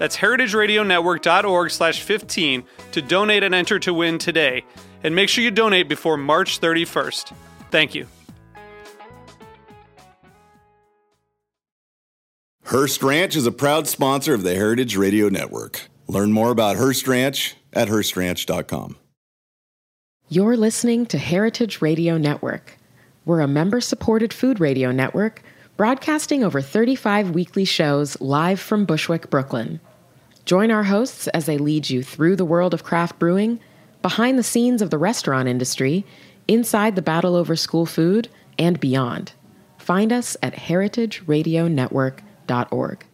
That's heritageradionetwork.org slash 15 to donate and enter to win today. And make sure you donate before March 31st. Thank you. Hearst Ranch is a proud sponsor of the Heritage Radio Network. Learn more about Hearst Ranch at HearstRanch.com. You're listening to Heritage Radio Network. We're a member supported food radio network broadcasting over 35 weekly shows live from Bushwick, Brooklyn. Join our hosts as they lead you through the world of craft brewing, behind the scenes of the restaurant industry, inside the battle over school food, and beyond. Find us at heritageradionetwork.org.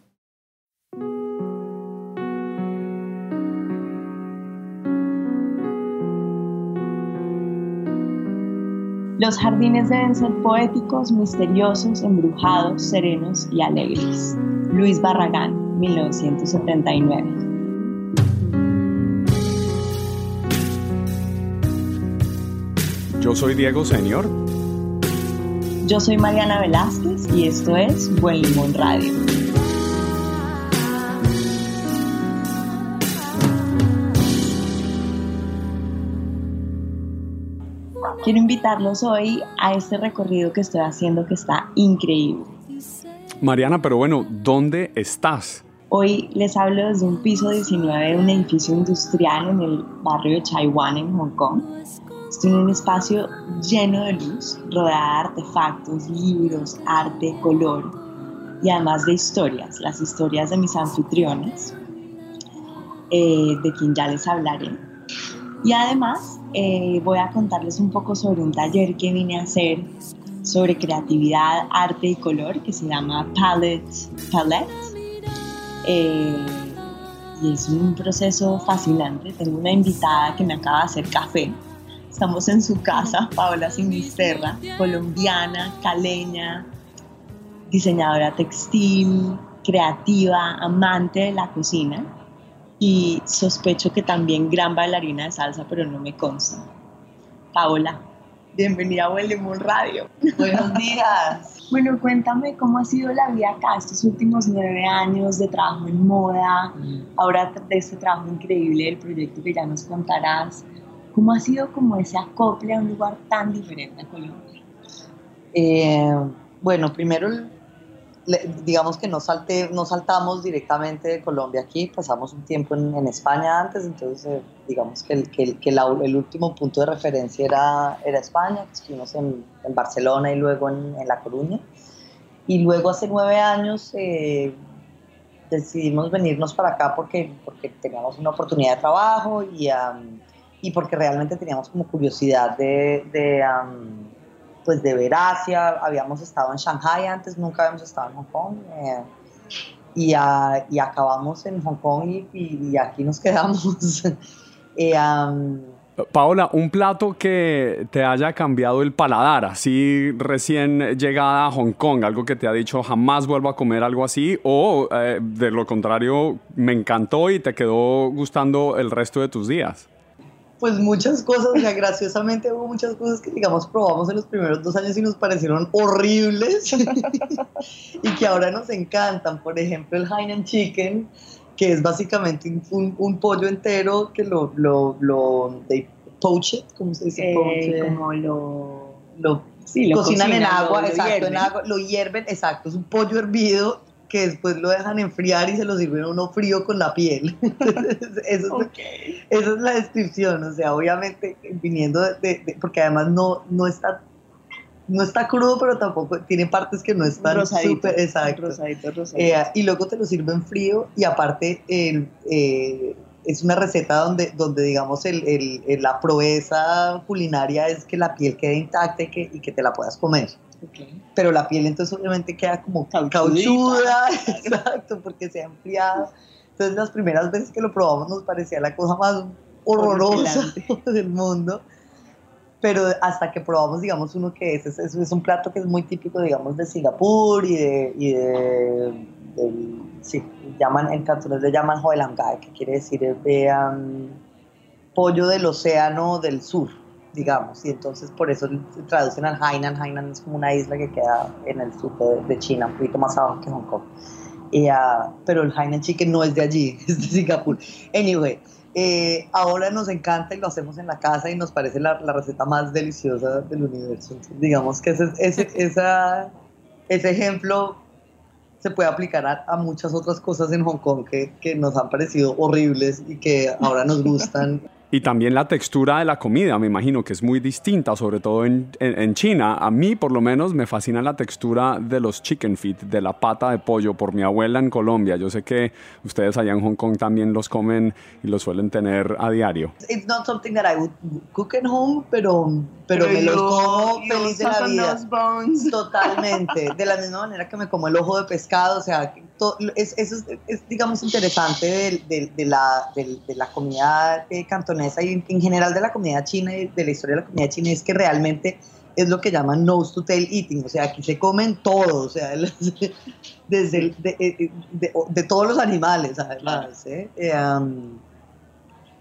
Los jardines deben ser poéticos, misteriosos, embrujados, serenos y alegres. Luis Barragán, 1979. Yo soy Diego Senior. Yo soy Mariana Velázquez y esto es Buen Limón Radio. Quiero invitarlos hoy a este recorrido que estoy haciendo que está increíble. Mariana, pero bueno, ¿dónde estás? Hoy les hablo desde un piso 19 de un edificio industrial en el barrio de Chaiwan, en Hong Kong. Estoy en un espacio lleno de luz, rodeada de artefactos, libros, arte, color y además de historias, las historias de mis anfitriones, eh, de quien ya les hablaré. Y además eh, voy a contarles un poco sobre un taller que vine a hacer sobre creatividad, arte y color que se llama Palette. Palette. Eh, y es un proceso fascinante. Tengo una invitada que me acaba de hacer café. Estamos en su casa, Paola Sinisterra, colombiana, caleña, diseñadora textil, creativa, amante de la cocina y sospecho que también gran bailarina de salsa, pero no me consta. Paola, bienvenida a Buen Limón Radio. Buenos días. Bueno, cuéntame cómo ha sido la vida acá estos últimos nueve años de trabajo en moda, ahora de este trabajo increíble del proyecto que ya nos contarás. ¿Cómo ha sido como ese acople a un lugar tan diferente a Colombia? Eh, bueno, primero digamos que no, salté, no saltamos directamente de Colombia aquí, pasamos un tiempo en, España antes, entonces eh, digamos que, el, que, que el último punto de referencia era, era España, que estuvimos en, en, Barcelona y luego en, en, La Coruña. Y luego hace nueve años eh, decidimos venirnos para acá porque, porque teníamos una oportunidad de trabajo y, um, y porque realmente teníamos como curiosidad de... de um, pues de ver Asia, habíamos estado en Shanghai antes, nunca habíamos estado en Hong Kong. Eh, y, y, acabamos en Hong Kong y, aquí nos quedamos. eh, Paola, un plato que te haya cambiado el paladar, así recién llegada a Hong Kong, algo que te ha dicho jamás vuelvo a comer algo así, o eh, de lo contrario, me encantó y te quedó gustando el resto de tus días pues muchas cosas, o sea, graciosamente hubo muchas cosas que, digamos, probamos en los primeros dos años y nos parecieron horribles y que ahora nos encantan. Por ejemplo, el Hainan Chicken, que es básicamente un, un pollo entero que lo, lo, lo de poached, ¿cómo se dice? Eh, como lo, lo, sí, lo cocinan, en agua, exacto, en agua, lo hierven, exacto, es un pollo hervido que después lo dejan enfriar y se lo sirven uno frío con la piel. eso es, esa es la descripción, o sea, obviamente viniendo de, porque además no, no está no está crudo, pero tampoco tiene partes que no están súper exacto. Rosadito, rosadito. Eh, y luego te lo sirven frío y aparte eh, es una receta donde, donde digamos, el, el, la proeza culinaria es que la piel quede intacta y que, y que te la puedas comer. Pero la piel entonces obviamente queda como cauchuda, exacto, porque se ha enfriado. Entonces las primeras veces que lo probamos nos parecía la cosa más horrorosa del mundo. Pero hasta que probamos, digamos, uno que es, es, es un plato que es muy típico, digamos, de Singapur y de, y de, sí, llaman, en cantones le llaman Hoelangay, que quiere decir de, pollo del océano del sur digamos, y entonces por eso traducen al Hainan. Hainan es como una isla que queda en el sur de, China, un poquito más abajo que Hong Kong. Y, uh, pero el Hainan Chicken no es de allí, es de Singapur. Anyway, eh, ahora nos encanta y lo hacemos en la casa y nos parece la, la receta más deliciosa del universo. Entonces, digamos que ese, ese, esa, ese ejemplo se puede aplicar a, a, muchas otras cosas en Hong Kong que, que nos han parecido horribles y que ahora nos gustan. Y también la textura de la comida, me imagino que es muy distinta, sobre todo en, en, China. A mí, por lo menos, me fascina la textura de los chicken feet, de la pata de pollo, por mi abuela en Colombia. Yo sé que ustedes allá en Hong Kong también los comen y los suelen tener a diario. It's not something that I would cook at home, pero, pero, me los como feliz de la vida. Totalmente. De la misma manera que me como el ojo de pescado, o sea, es, eso es, digamos, interesante de, de, la, de, la comunidad cantonesa y en general de la comunidad china y de la historia de la comunidad china es que realmente es lo que llaman nose to tail eating, o sea, aquí se comen todo, o sea, desde de, de, todos los animales, además. ¿eh? eh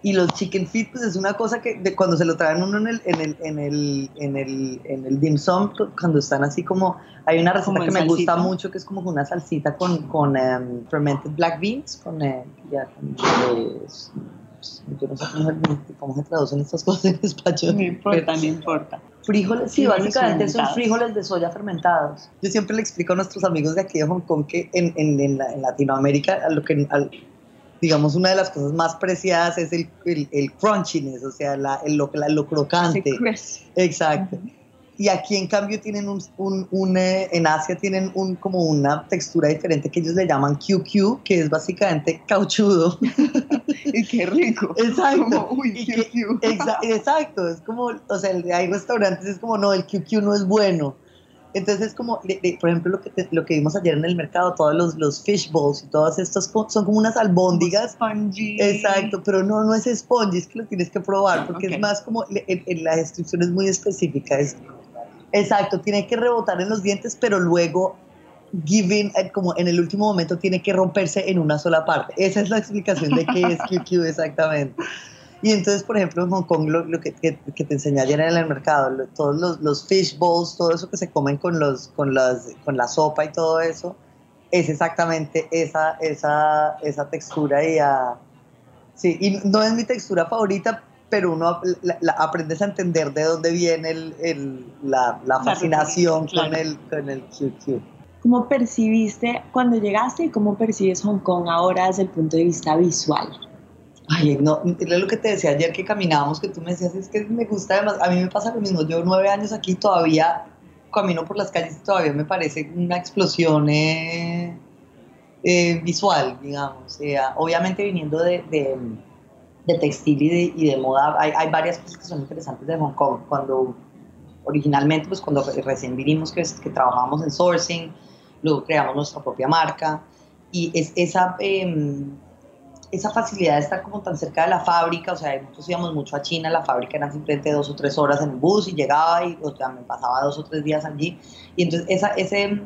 y los chicken feet, pues es una cosa que de cuando se lo traen uno en el, en el, en el, en el, en el dim sum, cuando están así como, hay una receta que me gusta mucho que es como una salsita con, con um, fermented black beans, con, eh, ya, con eh, yo no sé cómo, se traducen estas cosas en español. No importa, no importa. Frijoles, sí, básicamente son frijoles de soya fermentados. Yo siempre le explico a nuestros amigos de aquí de Hong Kong que en, en, en, Latinoamérica, a lo que, digamos, una de las cosas más preciadas es el, el, crunchiness, o sea, la, el, lo, lo crocante. Exacto. Y aquí en cambio tienen un, un, un eh, en Asia tienen un, como una textura diferente que ellos le llaman QQ, que es básicamente cauchudo. y qué rico. Exacto. Como, uy, QQ. exacto, es como, o sea, hay restaurantes, es como, no, el QQ no es bueno entonces, como, por ejemplo, lo que, lo que vimos ayer en el mercado, todos los, los fish balls y todos estos son como unas albóndigas. Spongy. Exacto, pero no, no es spongy, es que lo tienes que probar, porque es más como, la descripción es muy específica. Es, exacto, tiene que rebotar en los dientes, pero luego giving, eh, como en el último momento, tiene que romperse en una sola parte. Esa es la explicación de qué es QQ exactamente. Y entonces, por ejemplo, en Hong Kong, lo, que, que, te enseñé ayer en el mercado, todos los, los, fish bowls, todo eso que se comen con, los, con, las, con la sopa y todo eso, es exactamente esa, esa, esa textura. Y, sí, y no es mi textura favorita, pero uno la, aprendes a entender de dónde viene el, el, la, la, fascinación con, el, con el QQ. ¿Cómo percibiste cuando llegaste y cómo percibes Hong Kong ahora desde el punto de vista visual? Ay, no, lo que te decía ayer que caminábamos, que tú me decías, es que me gusta además, a mí me pasa lo mismo, yo nueve años aquí todavía camino por las calles y todavía me parece una explosión eh, eh, visual, digamos. obviamente viniendo de, de, textil y de, de moda, hay, hay, varias cosas que son interesantes de Hong Kong. Cuando originalmente, pues cuando recién vinimos que, que trabajábamos en sourcing, luego creamos nuestra propia marca y es esa... Esa facilidad de estar como tan cerca de la fábrica, o sea, nosotros íbamos mucho a China, la fábrica eran simplemente dos o tres horas en el bus y llegaba y o sea, me pasaba dos o tres días allí. Y entonces esa, ese,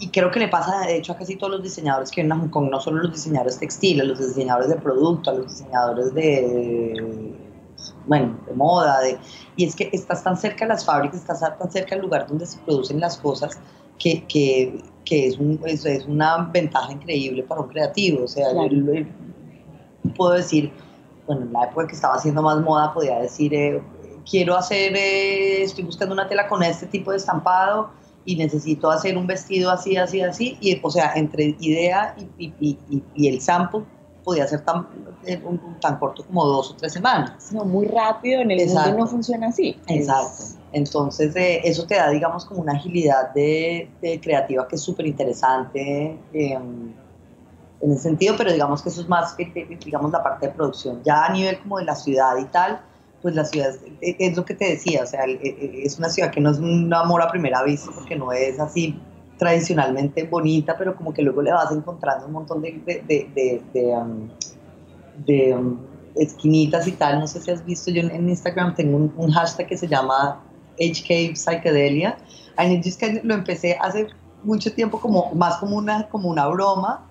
y creo que le pasa de hecho a casi todos los diseñadores que vienen a Hong Kong, no solo los diseñadores textiles, los diseñadores de producto, los diseñadores de, bueno, de moda, de, y es que estás tan cerca de las fábricas, estás tan cerca del lugar donde se producen las cosas, que, que que es, un, es, es, una ventaja increíble para un creativo. O sea, yo, puedo decir, bueno, en la época que estaba haciendo más moda, podía decir, eh, quiero hacer, eh, estoy buscando una tela con este tipo de estampado y necesito hacer un vestido así, así, así, y o sea, entre idea y, y, y, y el sample podía ser tan, eh, tan corto como dos o tres semanas. No, muy rápido, en el Exacto. mundo no funciona así. Exacto. Entonces, eh, eso te da, digamos, como una agilidad de, de creativa que es súper interesante eh, en ese sentido, pero digamos que eso es más, digamos, la parte de producción. Ya a nivel como de la ciudad y tal, pues la ciudad es, es lo que te decía, o sea, es una ciudad que no es un amor a primera vista, porque no es así tradicionalmente bonita, pero como que luego le vas encontrando un montón de, de, de, de, um, um, esquinitas y tal. No sé si has visto, yo en Instagram tengo un, hashtag que se llama HK Psychedelia. Lo empecé hace mucho tiempo como más como una, como una broma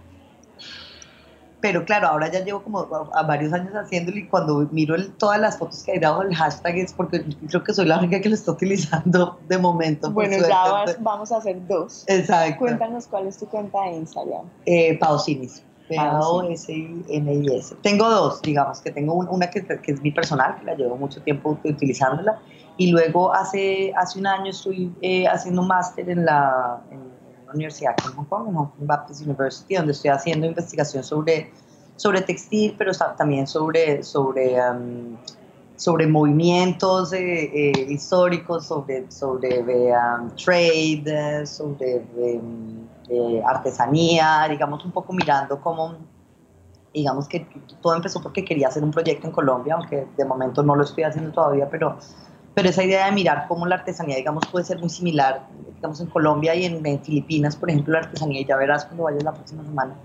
pero claro, ahora ya llevo como a, varios años haciéndolo y cuando miro todas las fotos que hay debajo del hashtag es porque creo que soy la única que lo está utilizando de momento. Bueno, ya vamos a hacer dos. Exacto. Cuéntanos cuál es tu cuenta de Instagram. Eh, Pausinis. P-A-O-S-I-N-I-S. Tengo dos, digamos, que tengo una que, que, es mi personal, que la llevo mucho tiempo utilizándola, y luego hace, hace un año estoy eh, haciendo un máster en la, universidad en Hong Kong, en Hong Kong Baptist University, donde estoy haciendo investigación sobre, sobre textil, pero también sobre, sobre, um, sobre movimientos eh, eh, históricos, sobre, sobre um, trade, sobre eh, artesanía, digamos un poco mirando cómo, digamos que todo empezó porque quería hacer un proyecto en Colombia, aunque de momento no lo estoy haciendo todavía, pero pero esa idea de mirar cómo la artesanía, digamos, puede ser muy similar, digamos, en Colombia y en, Filipinas, por ejemplo, la artesanía, y ya verás cuando vayas la próxima semana,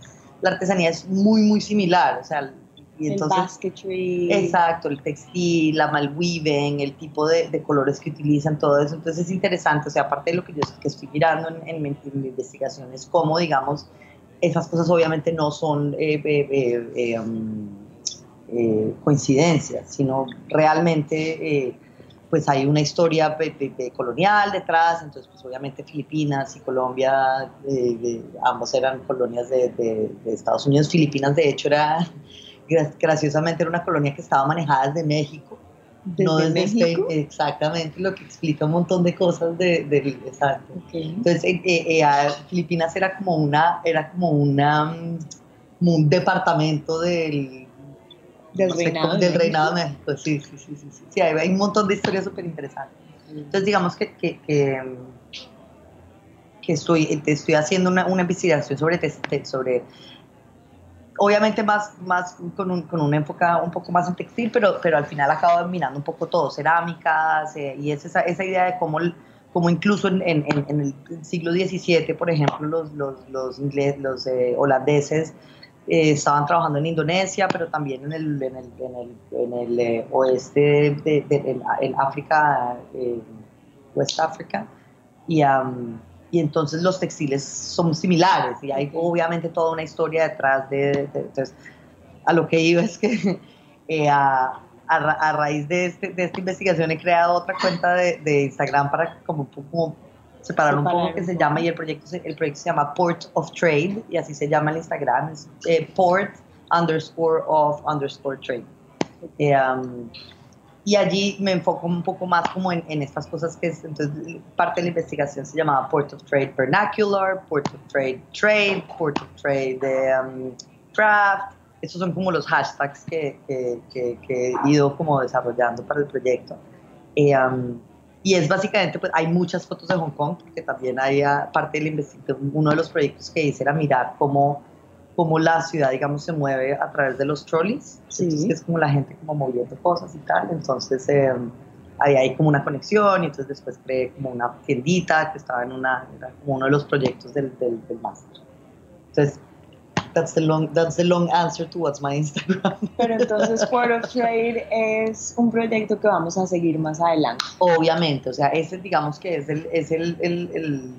la artesanía es muy, muy similar, o sea, y entonces, el basketry. Exacto, el textil, la malweaving, el tipo de, de, colores que utilizan, todo eso. Entonces es interesante, o sea, aparte de lo que yo que estoy mirando en, en, mi, investigación, es cómo, digamos, esas cosas obviamente no son eh, eh, eh, um, coincidencias, sino realmente pues hay una historia colonial detrás, entonces pues obviamente Filipinas y Colombia, eh, ambos eran colonias de, Estados Unidos. Filipinas de hecho era, graciosamente era una colonia que estaba manejada desde México. ¿Desde no desde México? exactamente, lo que explica un montón de cosas de, de exacto. Entonces, eh, eh, Filipinas era como una, era como una, mm, como un departamento del del, reinado, del reinado de México. Sí, sí, sí, sí, sí. hay, un montón de historias súper interesantes. Entonces, digamos que, que, que, que, estoy, estoy haciendo una, una investigación sobre, sobre obviamente más, más con, un, con un enfoque un poco más en textil, pero, pero al final acabo mirando un poco todo, cerámicas, eh, y es esa, esa idea de cómo, como incluso en, en, en, el siglo XVII, por ejemplo, los, los, los, ingles, los eh, holandeses eh, estaban trabajando en Indonesia, pero también en el, en el, en el, en el eh, oeste de, en, África, eh, West África, y, y entonces los textiles son similares y hay obviamente toda una historia detrás de, entonces, a lo que iba es que a, a, raíz de, este, de, esta investigación he creado otra cuenta de, de Instagram para como, como separar un poco que se llama y el proyecto, el proyecto se llama Port of Trade y así se llama el Instagram, es eh, port underscore of underscore trade. Eh, um, y allí me enfoco un poco más como en, en, estas cosas que es, entonces parte de la investigación se llamaba Port of Trade Vernacular, Port of Trade Trade, Port of Trade um, Craft, esos son como los hashtags que, que, que, he ido como desarrollando para el proyecto. Eh, um, y es básicamente, pues hay muchas fotos de Hong Kong, porque también hay ah, parte de la investigación, uno de los proyectos que hice era mirar cómo, cómo la ciudad, digamos, se mueve a través de los trolleys, sí. es como la gente como moviendo cosas y tal, entonces eh, ahí hay como una conexión y entonces después creé como una tiendita que estaba en una, era como uno de los proyectos del, del, del máster. Entonces, That's the long, that's the long answer to what's my Instagram. Pero entonces Port of Trade es un proyecto que vamos a seguir más adelante. Obviamente, o sea, ese digamos que es el, es el, el, el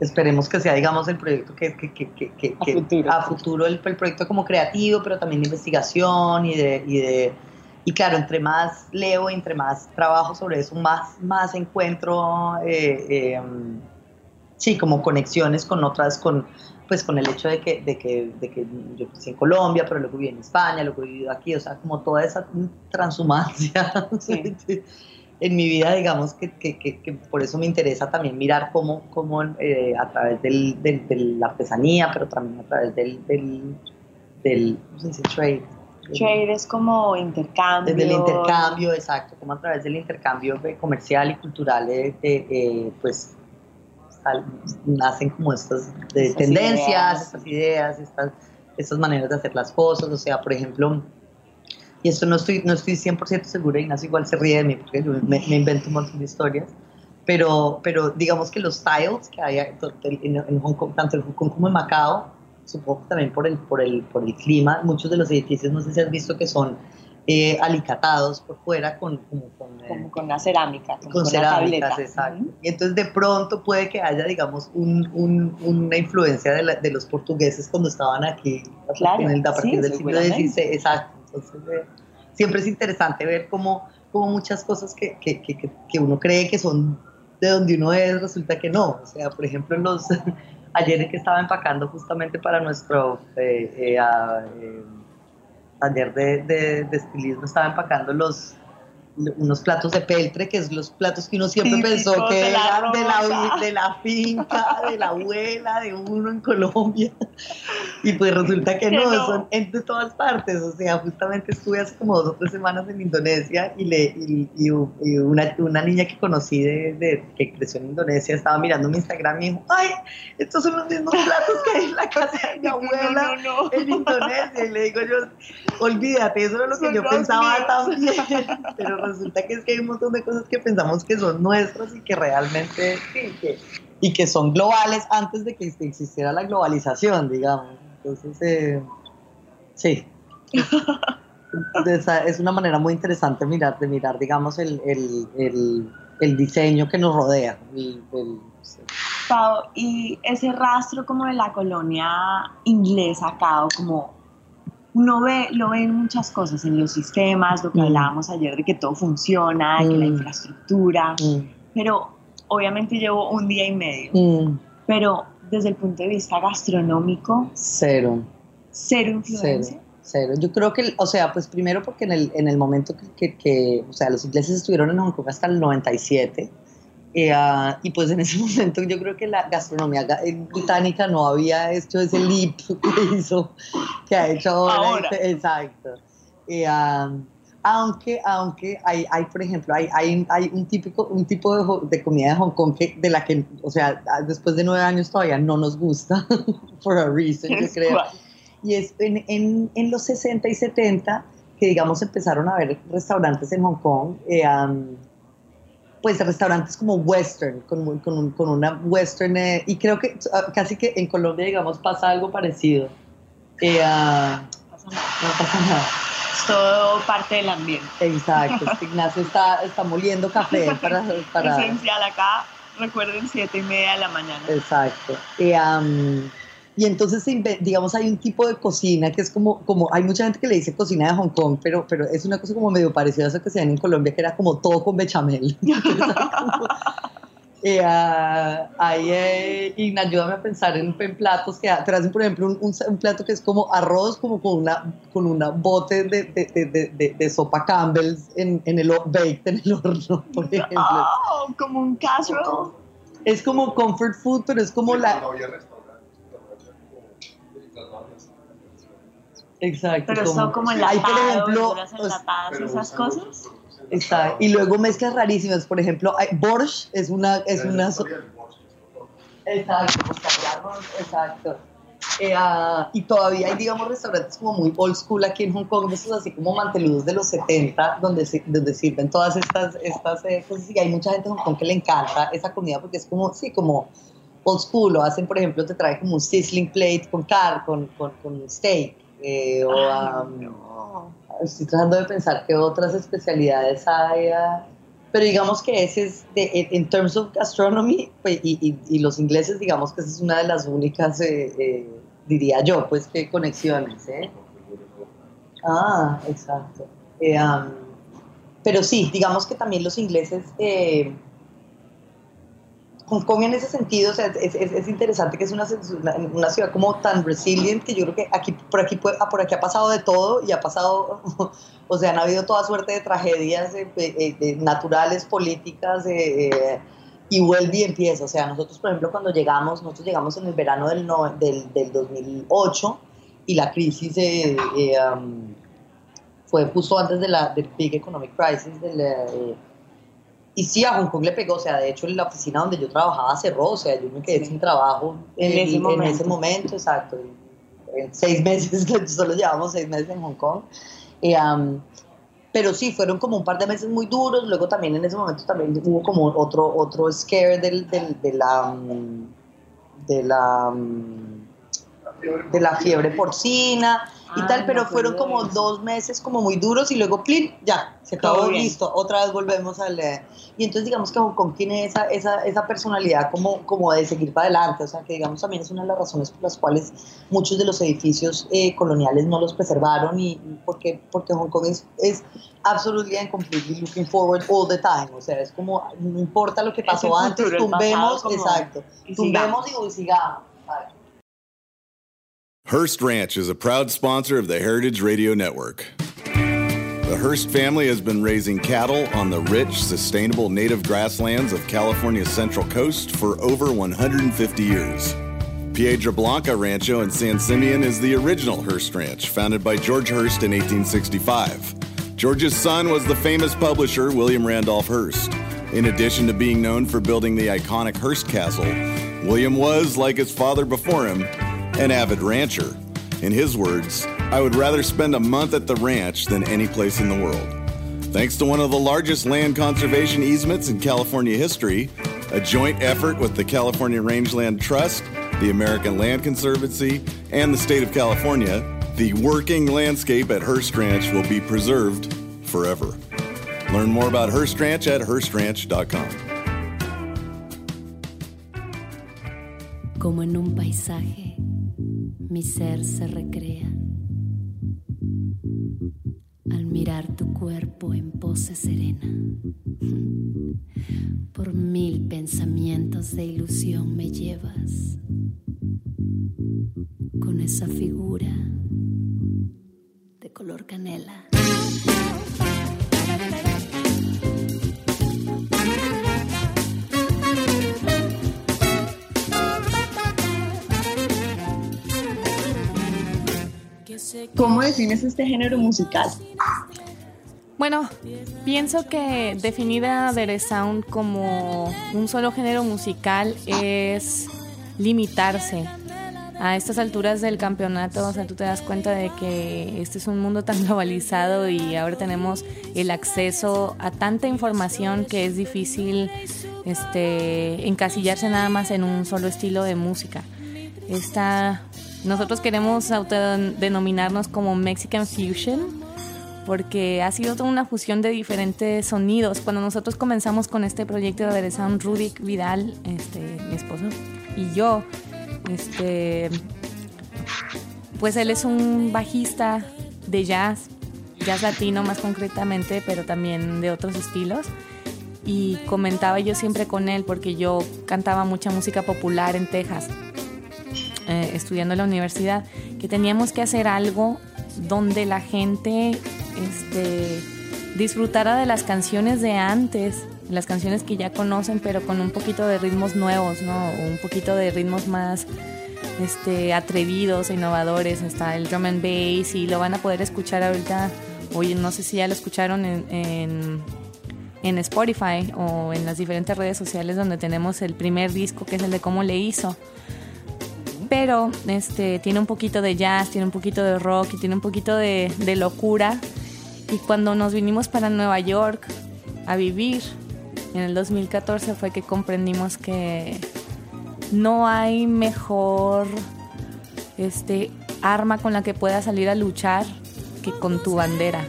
esperemos que sea, digamos, el proyecto que, que, que, que a futuro, a futuro el, el, proyecto como creativo, pero también de investigación y de, y de, y claro, entre más leo, entre más trabajo sobre eso, más, más encuentro eh, eh, sí, como conexiones con otras, con, pues con el hecho de que, de que, de que yo crecí en Colombia, pero luego viví en España, luego he vivido aquí, o sea, como toda esa transhumancia. en mi vida, digamos que, que, que, por eso me interesa también mirar cómo, cómo eh, a través del, del, de la artesanía, pero también a través del, del, del ¿cómo se dice? Trade. Trade es como intercambio. Desde el intercambio, exacto, como a través del intercambio comercial y cultural, eh, eh, pues nacen como estas tendencias, estas ideas, estas, estas maneras de hacer las cosas, o sea, por ejemplo, y esto no estoy, no estoy 100% segura, Ignacio igual se ríe de mí porque me, invento un montón de historias, pero, pero digamos que los styles que hay en, Hong Kong, tanto en Hong Kong como en Macao, supongo que también por el, por, el, por el clima, muchos de los edificios, no sé si has visto que son eh, alicatados por fuera con, como con, eh, con una cerámica. con, cerámicas, exacto. Y entonces de pronto puede que haya, digamos, un, un, una influencia de, de, los portugueses cuando estaban aquí claro, en el, a partir del siglo XVI, exacto. Entonces, eh, siempre es interesante ver cómo, cómo muchas cosas que, que, que, que, uno cree que son de donde uno es, resulta que no. O sea, por ejemplo, los, ayer que estaba empacando justamente para nuestro eh, eh taller de, de, de, estilismo, estaba empacando los, unos platos de peltre, que es los platos que uno siempre pensó que eran de la, de la finca, de la abuela, de uno en Colombia. Y pues resulta que no, son de todas partes. O sea, justamente estuve hace como dos o tres semanas en Indonesia y, le, y, una, una, niña que conocí de, de, que creció en Indonesia estaba mirando mi Instagram y dijo, ay, estos son los mismos platos que hay en la casa de mi abuela en Indonesia. Y le digo yo, olvídate, eso es lo que yo pensaba también. Pero resulta que es que hay un montón de cosas que pensamos que son nuestras y que realmente sí, que, y que son globales antes de que existiera la globalización, digamos. Entonces, eh, sí. es una manera muy interesante mirar, de mirar, digamos, el, el, el, el diseño que nos rodea. Pau, y ese rastro como de la colonia inglesa como uno ve, lo ve en muchas cosas, en los sistemas, lo que mm. hablábamos ayer de que todo funciona, de que la mm. infraestructura, mm. pero obviamente llevo un día y medio, pero desde el punto de vista gastronómico, cero. Cero influencia. Cero. Yo creo que, o sea, pues primero porque en el, en el momento que, que, o sea, los ingleses estuvieron en Hong Kong hasta el 97, eh, ah, y pues en ese momento yo creo que la gastronomía británica no había hecho ese leap que hizo, que ha hecho ahora. Exacto. Eh, ah, aunque, aunque hay, hay, por ejemplo, hay, hay, hay un, típico, un tipo de, de, comida de Hong Kong que, de la que, o sea, después de nueve años todavía no nos gusta, for a reason, yo creo. Y es en, en, en, los 60 y 70 que, digamos, empezaron a haber restaurantes en Hong Kong. Eh, pues restaurantes como western, con, con, con una western, eh, y creo que ah, casi que en Colombia, digamos, pasa algo parecido. Eh, uh, no pasa nada. Es todo parte del ambiente. Exacto, Ignacio está, está moliendo café para... para... Esencial acá, recuerden, siete y media de la mañana. Exacto. Eh, um, y entonces, digamos, hay un tipo de cocina que es como, como, hay mucha gente que le dice cocina de Hong Kong, pero, pero es una cosa como medio parecida a eso que se ven en Colombia, que era como todo con bechamel. eh, uh, y ayúdame a pensar en, platos que te hacen, por ejemplo, un, un, plato que es como arroz, como con una, con una bote de, de, de, de sopa Campbell's en, en el baked en el horno, por ejemplo. Oh, como un casserole. Es como comfort food, pero es como la... Exacto. Pero como, son como enlatados, hay, por ejemplo, enlatadas, esas cosas. Está, y luego mezclas rarísimas, por ejemplo, hay, borscht es una... Es una exacto, exacto. Eh, uh, y todavía hay, digamos, restaurantes como muy old school aquí en Hong Kong, esos así como manteludos de los 70, donde, se, donde sirven todas estas, estas eh, cosas. Y hay mucha gente en Hong Kong que le encanta esa comida porque es como, sí, como old school. Lo hacen, por ejemplo, te trae como un sizzling plate con car, con, con, con steak eh, o, Estoy tratando de pensar qué otras especialidades hay. Ah, pero digamos que ese es, de, en terms of gastronomy, pues, y, y, los ingleses, digamos que esa es una de las únicas, eh, eh, diría yo, pues, que conexiones. ¿eh? Ah, exacto. pero sí, digamos que también los ingleses Hong Kong en ese sentido, o sea, es, es, es, interesante que es una, una, ciudad como tan resilient que yo creo que aquí, por, aquí, por aquí ha pasado de todo y ha pasado, o sea, han habido toda suerte de tragedias naturales, políticas, y vuelve y empieza. O sea, nosotros, por ejemplo, cuando llegamos, nosotros llegamos en el verano del, del, del 2008 y la crisis eh, um, fue justo antes de la del Big Economic Crisis. Del, eh, y sí, a Hong Kong le pegó. O sea, de hecho, la oficina donde yo trabajaba cerró. O sea, yo me quedé sin trabajo en, ese, en ese, momento. exacto. En seis meses, solo llevamos seis meses en Hong Kong. Um, pero sí, fueron como un par de meses muy duros, luego también en ese momento también hubo como otro, otro scare del, del, de la... de la de la fiebre porcina, y tal, pero fueron como dos meses como muy duros y luego, plin, ya, se acabó, listo, otra vez volvemos al... y entonces digamos que Hong Kong tiene esa, esa, esa personalidad como, como de seguir para adelante, o sea, que digamos también es una de las razones por las cuales muchos de los edificios eh, coloniales no los preservaron y, porque, porque Hong Kong es, es absolutely and completely looking forward all the time, o sea, es como, no importa lo que pasó antes, tumbemos, exacto, tumbemos y sigamos. Hearst Ranch is a proud sponsor of the Heritage Radio Network. The Hearst family has been raising cattle on the rich, sustainable native grasslands of California's Central Coast for over 150 years. Piedra Blanca Rancho in San Simeon is the original Hearst Ranch, founded by George Hearst in 1865. George's son was the famous publisher William Randolph Hearst. In addition to being known for building the iconic Hearst Castle, William was, like his father before him, an avid rancher. In his words, I would rather spend a month at the ranch than any place in the world. Thanks to one of the largest land conservation easements in California history, a joint effort with the California Rangeland Trust, the American Land Conservancy, and the state of California, the working landscape at Hearst Ranch will be preserved forever. Learn more about Hearst Ranch at HearstRanch.com. Como en un paisaje mi ser se recrea al mirar tu cuerpo en pose serena. Por mil pensamientos de ilusión me llevas con esa figura de color canela. ¿Cómo defines este género musical? Bueno, pienso que definir a Sound como un solo género musical es limitarse. A estas alturas del campeonato, o sea, tú te das cuenta de que este es un mundo tan globalizado y ahora tenemos el acceso a tanta información que es difícil este, encasillarse nada más en un solo estilo de música. Esta nosotros queremos autodenominarnos como Mexican Fusion porque ha sido toda una fusión de diferentes sonidos. Cuando nosotros comenzamos con este proyecto de Aderezan, Rudy Vidal, este, mi esposo, y yo, este, pues él es un bajista de jazz, jazz latino más concretamente, pero también de otros estilos. Y comentaba yo siempre con él porque yo cantaba mucha música popular en Texas eh, estudiando en la universidad, que teníamos que hacer algo donde la gente este, disfrutara de las canciones de antes, las canciones que ya conocen, pero con un poquito de ritmos nuevos, ¿no? Un poquito de ritmos más este, atrevidos e innovadores. Está el drum and bass y lo van a poder escuchar ahorita. Oye, no sé si ya lo escucharon en, en, en Spotify o en las diferentes redes sociales donde tenemos el primer disco que es el de cómo le hizo pero este, tiene un poquito de jazz, tiene un poquito de rock y tiene un poquito de, locura. Y cuando nos vinimos para Nueva York a vivir en el 2014 fue que comprendimos que no hay mejor este, arma con la que puedas salir a luchar que con tu bandera.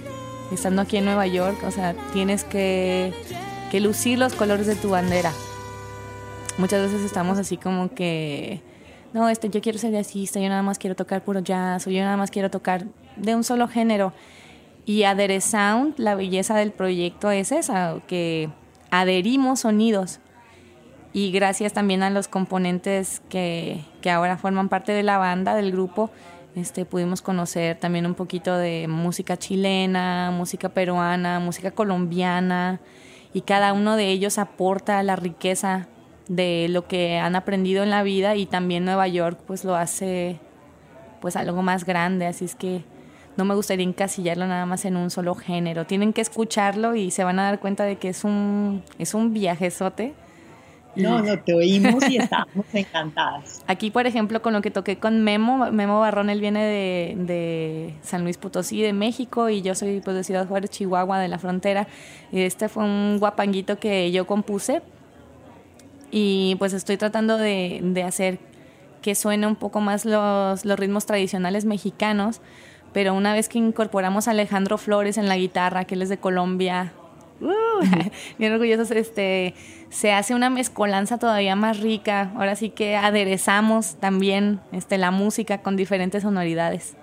Estando aquí en Nueva York, o sea, tienes que, que lucir los colores de tu bandera. Muchas veces estamos así como que no, este, yo quiero ser jazzista, yo nada más quiero tocar puro jazz, o yo nada más quiero tocar de un solo género. Y Adere Sound, la belleza del proyecto es esa, que adherimos sonidos. y gracias también a los componentes que, que ahora forman parte de la banda, del grupo, este, pudimos conocer también un poquito de música chilena, música peruana, música colombiana, y cada uno de ellos aporta la riqueza de lo que han aprendido en la vida y también Nueva York pues lo hace pues algo más grande, así es que no me gustaría encasillarlo nada más en un solo género. Tienen que escucharlo y se van a dar cuenta de que es un, es un viajezote. No, no, te oímos y estamos encantadas. Aquí, por ejemplo, con lo que toqué con Memo, Memo Barrón, él viene de, de San Luis Potosí, de México, y yo soy pues, de Ciudad Juárez, Chihuahua, de la frontera. Este fue un guapanguito que yo compuse y pues estoy tratando de, de hacer que suene un poco más los, los ritmos tradicionales mexicanos, pero una vez que incorporamos a Alejandro Flores en la guitarra, que él es de Colombia, uh, bien orgullosos, este, se hace una mezcolanza todavía más rica. Ahora sí que aderezamos también este, la música con diferentes sonoridades.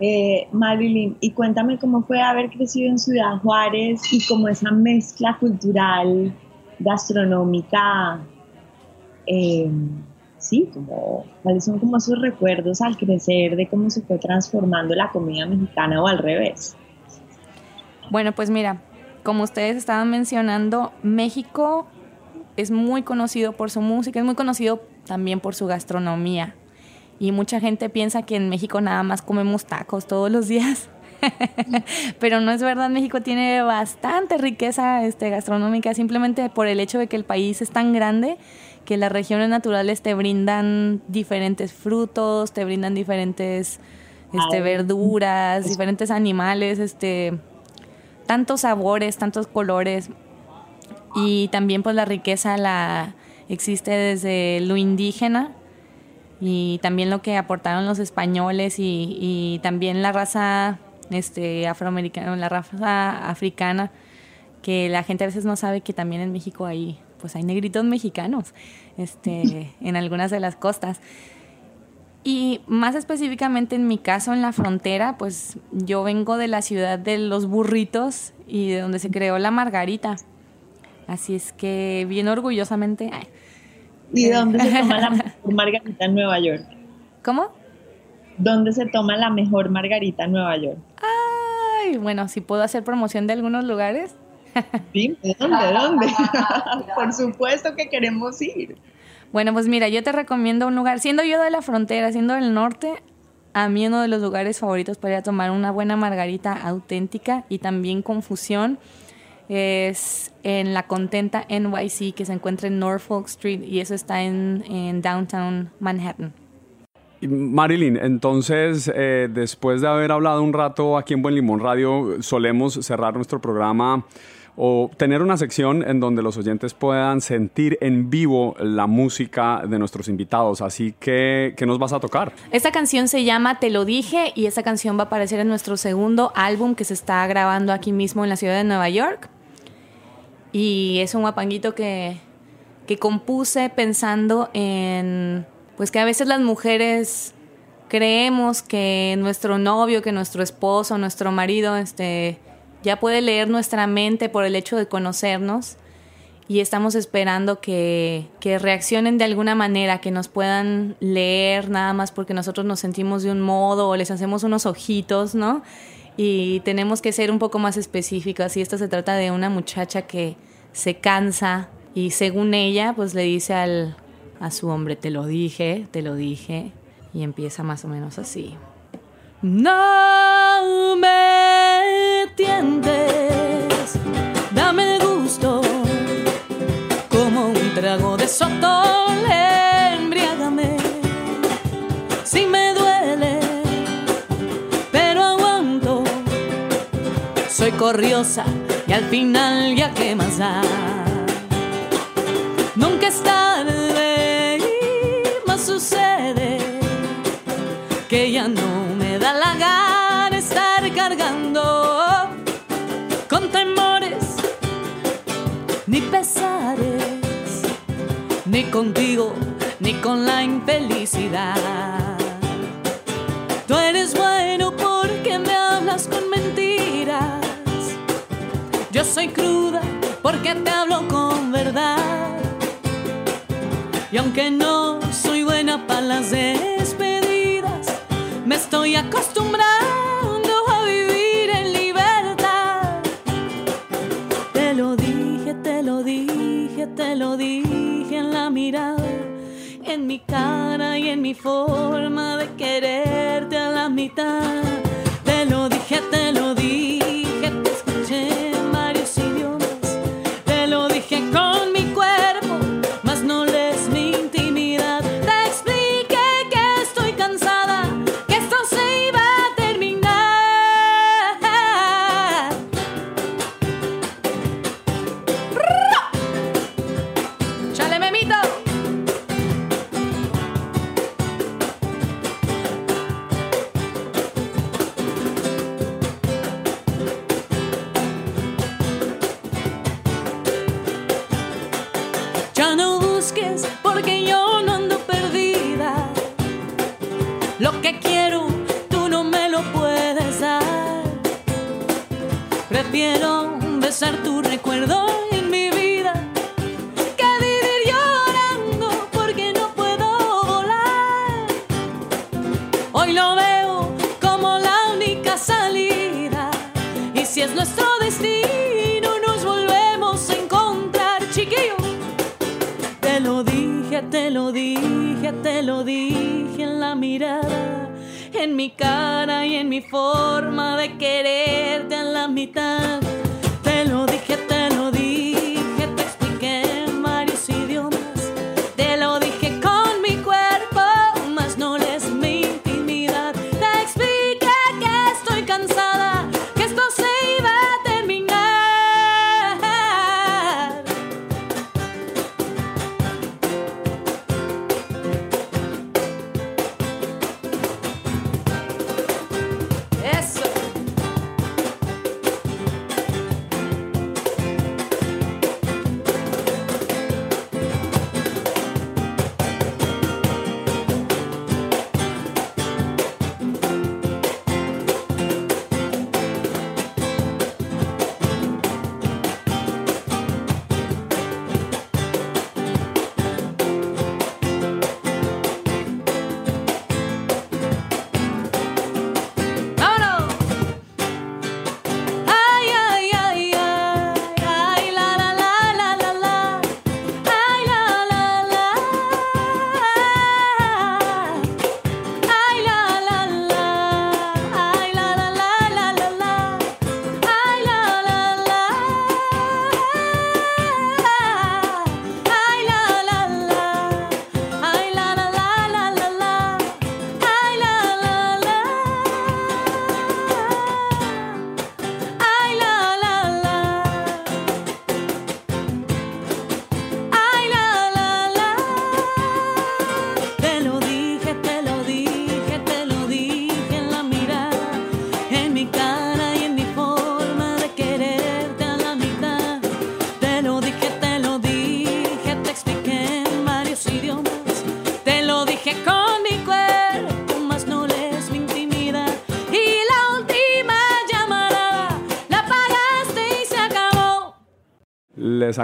Eh, Marilyn, y cuéntame cómo fue haber crecido en Ciudad Juárez y cómo esa mezcla cultural, gastronómica, eh, sí, como, cuáles son como esos recuerdos al crecer de cómo se fue transformando la comida mexicana o al revés. Bueno, pues mira, como ustedes estaban mencionando, México es muy conocido por su música, es muy conocido también por su gastronomía. Y mucha gente piensa que en México nada más comemos tacos todos los días. Pero no es verdad, México tiene bastante riqueza este, gastronómica, simplemente por el hecho de que el país es tan grande que las regiones naturales te brindan diferentes frutos, te brindan diferentes este, verduras, diferentes animales, este, tantos sabores, tantos colores. Y también pues la riqueza la existe desde lo indígena y también lo que aportaron los españoles y, y también la raza este, afroamericana, la raza africana, que la gente a veces no sabe que también en México hay pues hay negritos mexicanos este, en algunas de las costas. Y más específicamente en mi caso, en la frontera, pues yo vengo de la ciudad de los burritos y de donde se creó la margarita. Así es que bien orgullosamente... ¿Y dónde se toma la mejor margarita en Nueva York? ¿Cómo? ¿Dónde se toma la mejor margarita en Nueva York? Bueno, si puedo hacer promoción de algunos lugares. ¿de dónde? ¿Dónde? Por supuesto que queremos ir. Bueno, pues mira, yo te recomiendo un lugar, siendo yo de la frontera, siendo del norte, a mí uno de los lugares favoritos para ir a tomar una buena margarita auténtica y también con fusión es en la Contenta NYC que se encuentra en Norfolk Street y eso está en, en downtown Manhattan. Marilyn, entonces, eh, después de haber hablado un rato aquí en Buen Limón Radio, solemos cerrar nuestro programa o tener una sección en donde los oyentes puedan sentir en vivo la música de nuestros invitados. Así que, ¿qué nos vas a tocar? Esta canción se llama Te lo dije y esta canción va a aparecer en nuestro segundo álbum que se está grabando aquí mismo en la ciudad de Nueva York. Y es un guapanguito que, que compuse pensando en, pues que a veces las mujeres creemos que nuestro novio, que nuestro esposo, nuestro marido, este ya puede leer nuestra mente por el hecho de conocernos y estamos esperando que, que, reaccionen de alguna manera, que nos puedan leer nada más porque nosotros nos sentimos de un modo o les hacemos unos ojitos, ¿no? Y tenemos que ser un poco más específicos. Y esto se trata de una muchacha que se cansa y según ella, pues le dice al, a su hombre, te lo dije, te lo dije, y empieza más o menos así. No me tientes, dame gusto, como un trago de sotol, embriágame. Si me duele, pero aguanto, soy corriosa y al final ya que más da. Nunca es que ya no me da la gana estar cargando con temores ni pesares, ni contigo, ni con la infelicidad. Tú eres bueno porque me hablas con mentiras. Yo soy cruda porque te hablo con verdad. Y aunque no soy buena para las me estoy acostumbrando a vivir en libertad. Te lo dije, te lo dije, te lo dije en la mirada, en mi cara y en mi forma de quererte a la mitad. Te lo dije, te lo dije, Tu recuerdo en mi vida que vivir llorando porque no puedo volar. Hoy lo veo como la única salida. Y si es nuestro destino, nos volvemos a encontrar, chiquillo. Te lo dije, te lo dije, te lo dije en la mirada, en mi cara y en mi forma de quererte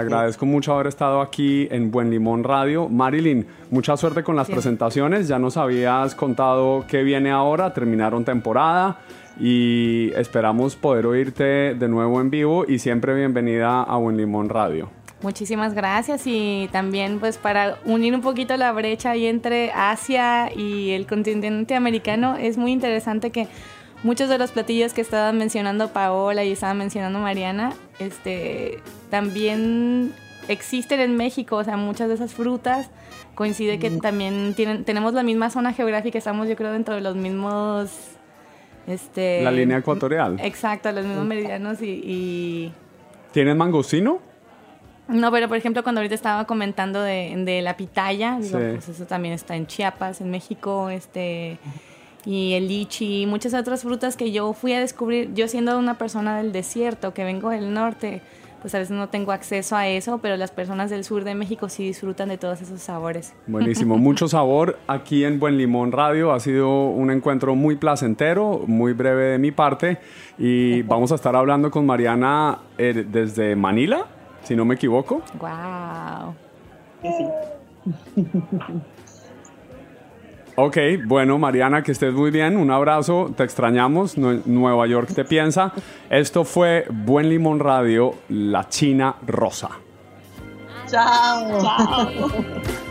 agradezco mucho haber estado aquí en Buen Limón Radio. Marilyn, mucha suerte con las presentaciones. Ya nos habías contado qué viene ahora, terminaron temporada y esperamos poder oírte de nuevo en vivo y siempre bienvenida a Buen Limón Radio. Muchísimas gracias y también pues para unir un poquito la brecha ahí entre Asia y el continente americano es muy interesante que muchos de los platillos que estaban mencionando Paola y estaba mencionando Mariana, este también existen en México, o sea, muchas de esas frutas coincide que también tienen tenemos la misma zona geográfica, estamos yo creo dentro de los mismos este La línea ecuatorial. Exacto, los mismos meridianos y, y ¿Tienes mangostino? no, pero por ejemplo, cuando ahorita estaba comentando de, de la pitaya, digo, Sí. pues eso también está en Chiapas, en México, este y el lichi y muchas otras frutas que yo fui a descubrir, yo siendo una persona del desierto, que vengo del norte, pues a veces no tengo acceso a eso, pero las personas del sur de México sí disfrutan de todos esos sabores. Buenísimo, mucho sabor aquí en Buen Limón Radio. Ha sido un encuentro muy placentero, muy breve de mi parte. Y vamos a estar hablando con Mariana eh, desde Manila, si no me equivoco. Wow. Sí, sí. Ok, bueno, Mariana, que estés muy bien. Un abrazo, te extrañamos. Nue- Nueva York te piensa. Esto fue Buen Limón Radio, La China Rosa. Chao. I'm